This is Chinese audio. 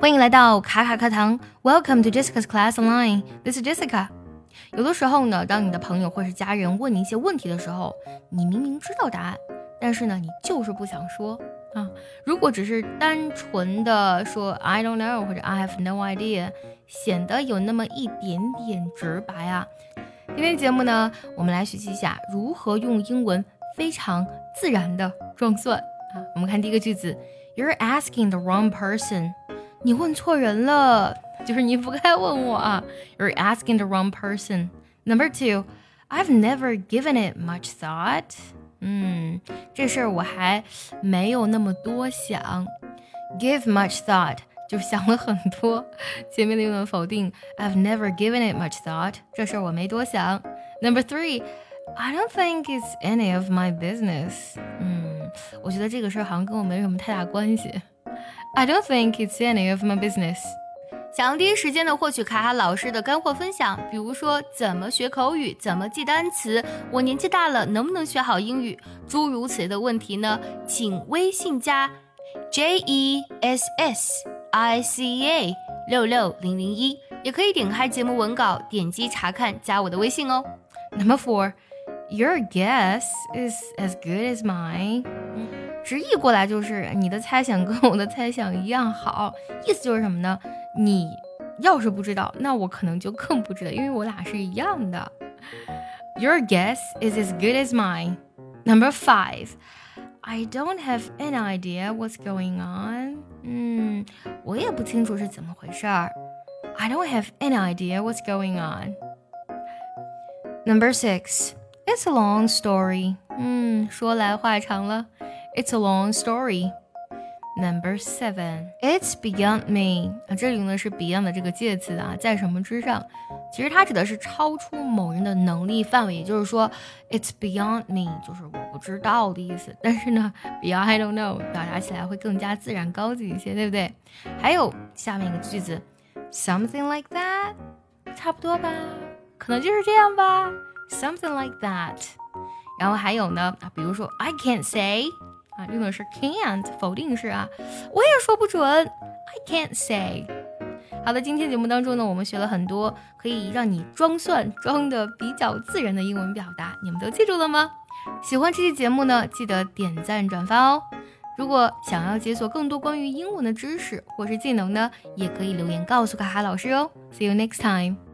欢迎来到卡卡课堂，Welcome to Jessica's Class Online. This is Jessica. 有的时候呢，当你的朋友或是家人问你一些问题的时候，你明明知道答案，但是呢，你就是不想说啊。如果只是单纯的说 I don't know 或者 I have no idea，显得有那么一点点直白啊。今天节目呢，我们来学习一下如何用英文非常自然的装蒜啊。我们看第一个句子，You're asking the wrong person. 你问错人了，就是你不该问我啊。You're asking the wrong person. Number two, I've never given it much thought. 嗯，这事儿我还没有那么多想。Give much thought 就想了很多，前面的用的否定。I've never given it much thought. 这事儿我没多想。Number three, I don't think it's any of my business. 嗯，我觉得这个事儿好像跟我没什么太大关系。 I don't think it's any of my business。想要第一时间的获取卡卡老师的干货分享，比如说怎么学口语，怎么记单词，我年纪大了能不能学好英语，诸如此类的问题呢？请微信加 J E S S I C A 六六零零一，也可以点开节目文稿，点击查看，加我的微信哦。Number four, your guess is as good as mine. 直译过来就是你的猜想跟我的猜想一样好，意思就是什么呢？你要是不知道，那我可能就更不知道，因为我俩是一样的。Your guess is as good as mine. Number five, I don't have any idea what's going on. 嗯，我也不清楚是怎么回事儿。I don't have any idea what's going on. Number six, it's a long story. 嗯，说来话长了。It's a long story. Number seven, it's beyond me 啊，这里用的是 beyond 的这个介词啊，在什么之上？其实它指的是超出某人的能力范围，也就是说，it's beyond me 就是我不知道的意思。但是呢，beyond I don't know 表达起来会更加自然高级一些，对不对？还有下面一个句子，something like that，差不多吧，可能就是这样吧，something like that。然后还有呢，啊，比如说 I can't say。啊，用的是 can't 否定式啊，我也说不准，I can't say。好的，今天节目当中呢，我们学了很多可以让你装蒜装的比较自然的英文表达，你们都记住了吗？喜欢这期节目呢，记得点赞转发哦。如果想要解锁更多关于英文的知识或是技能呢，也可以留言告诉卡卡老师哦。See you next time.